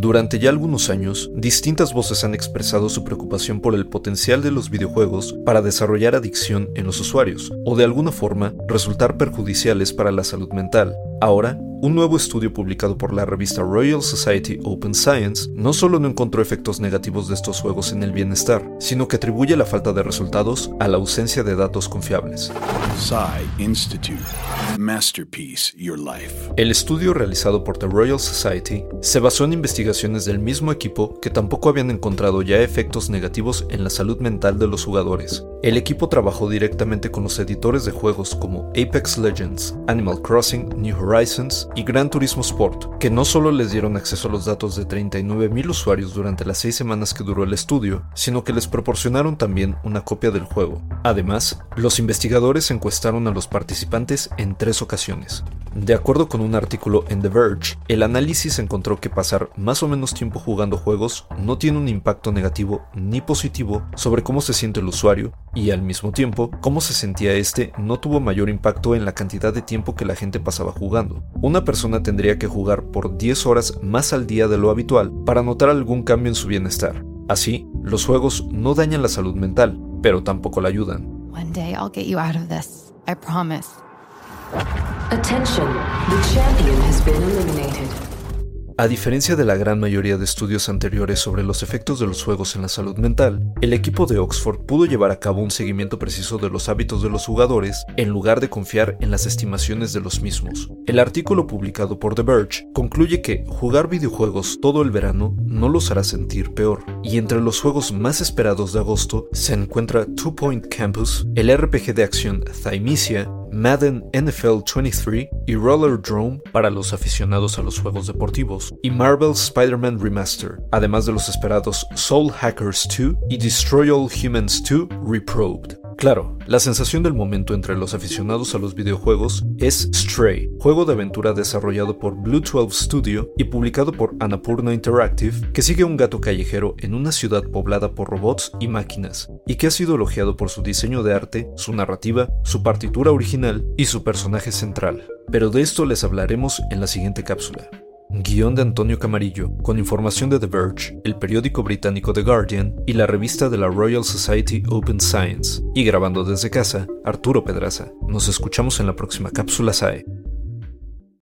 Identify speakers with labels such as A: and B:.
A: Durante ya algunos años, distintas voces han expresado su preocupación por el potencial de los videojuegos para desarrollar adicción en los usuarios, o de alguna forma resultar perjudiciales para la salud mental. Ahora, un nuevo estudio publicado por la revista Royal Society Open Science no solo no encontró efectos negativos de estos juegos en el bienestar, sino que atribuye la falta de resultados a la ausencia de datos confiables. Institute. Masterpiece Your Life. El estudio realizado por The Royal Society se basó en investigaciones del mismo equipo que tampoco habían encontrado ya efectos negativos en la salud mental de los jugadores. El equipo trabajó directamente con los editores de juegos como Apex Legends, Animal Crossing, New Horizons y Gran Turismo Sport, que no solo les dieron acceso a los datos de 39.000 usuarios durante las seis semanas que duró el estudio, sino que les proporcionaron también una copia del juego. Además, los investigadores encuestaron a los participantes en tres ocasiones. De acuerdo con un artículo en The Verge, el análisis encontró que pasar más o menos tiempo jugando juegos no tiene un impacto negativo ni positivo sobre cómo se siente el usuario y al mismo tiempo cómo se sentía este no tuvo mayor impacto en la cantidad de tiempo que la gente pasaba jugando. Una persona tendría que jugar por 10 horas más al día de lo habitual para notar algún cambio en su bienestar. Así, los juegos no dañan la salud mental, pero tampoco la ayudan. A diferencia de la gran mayoría de estudios anteriores sobre los efectos de los juegos en la salud mental, el equipo de Oxford pudo llevar a cabo un seguimiento preciso de los hábitos de los jugadores en lugar de confiar en las estimaciones de los mismos. El artículo publicado por The Verge concluye que jugar videojuegos todo el verano no los hará sentir peor, y entre los juegos más esperados de agosto se encuentra Two Point Campus, el RPG de acción Thymesia, Madden NFL 23 y Roller Drone para los aficionados a los juegos deportivos, y Marvel Spider-Man Remaster, además de los esperados Soul Hackers 2 y Destroy All Humans 2 Reprobed. Claro, la sensación del momento entre los aficionados a los videojuegos es Stray, juego de aventura desarrollado por Blue 12 Studio y publicado por Annapurna Interactive, que sigue un gato callejero en una ciudad poblada por robots y máquinas, y que ha sido elogiado por su diseño de arte, su narrativa, su partitura original y su personaje central. Pero de esto les hablaremos en la siguiente cápsula. Guión de Antonio Camarillo, con información de The Verge, el periódico británico The Guardian y la revista de la Royal Society Open Science. Y grabando desde casa, Arturo Pedraza. Nos escuchamos en la próxima cápsula SAE.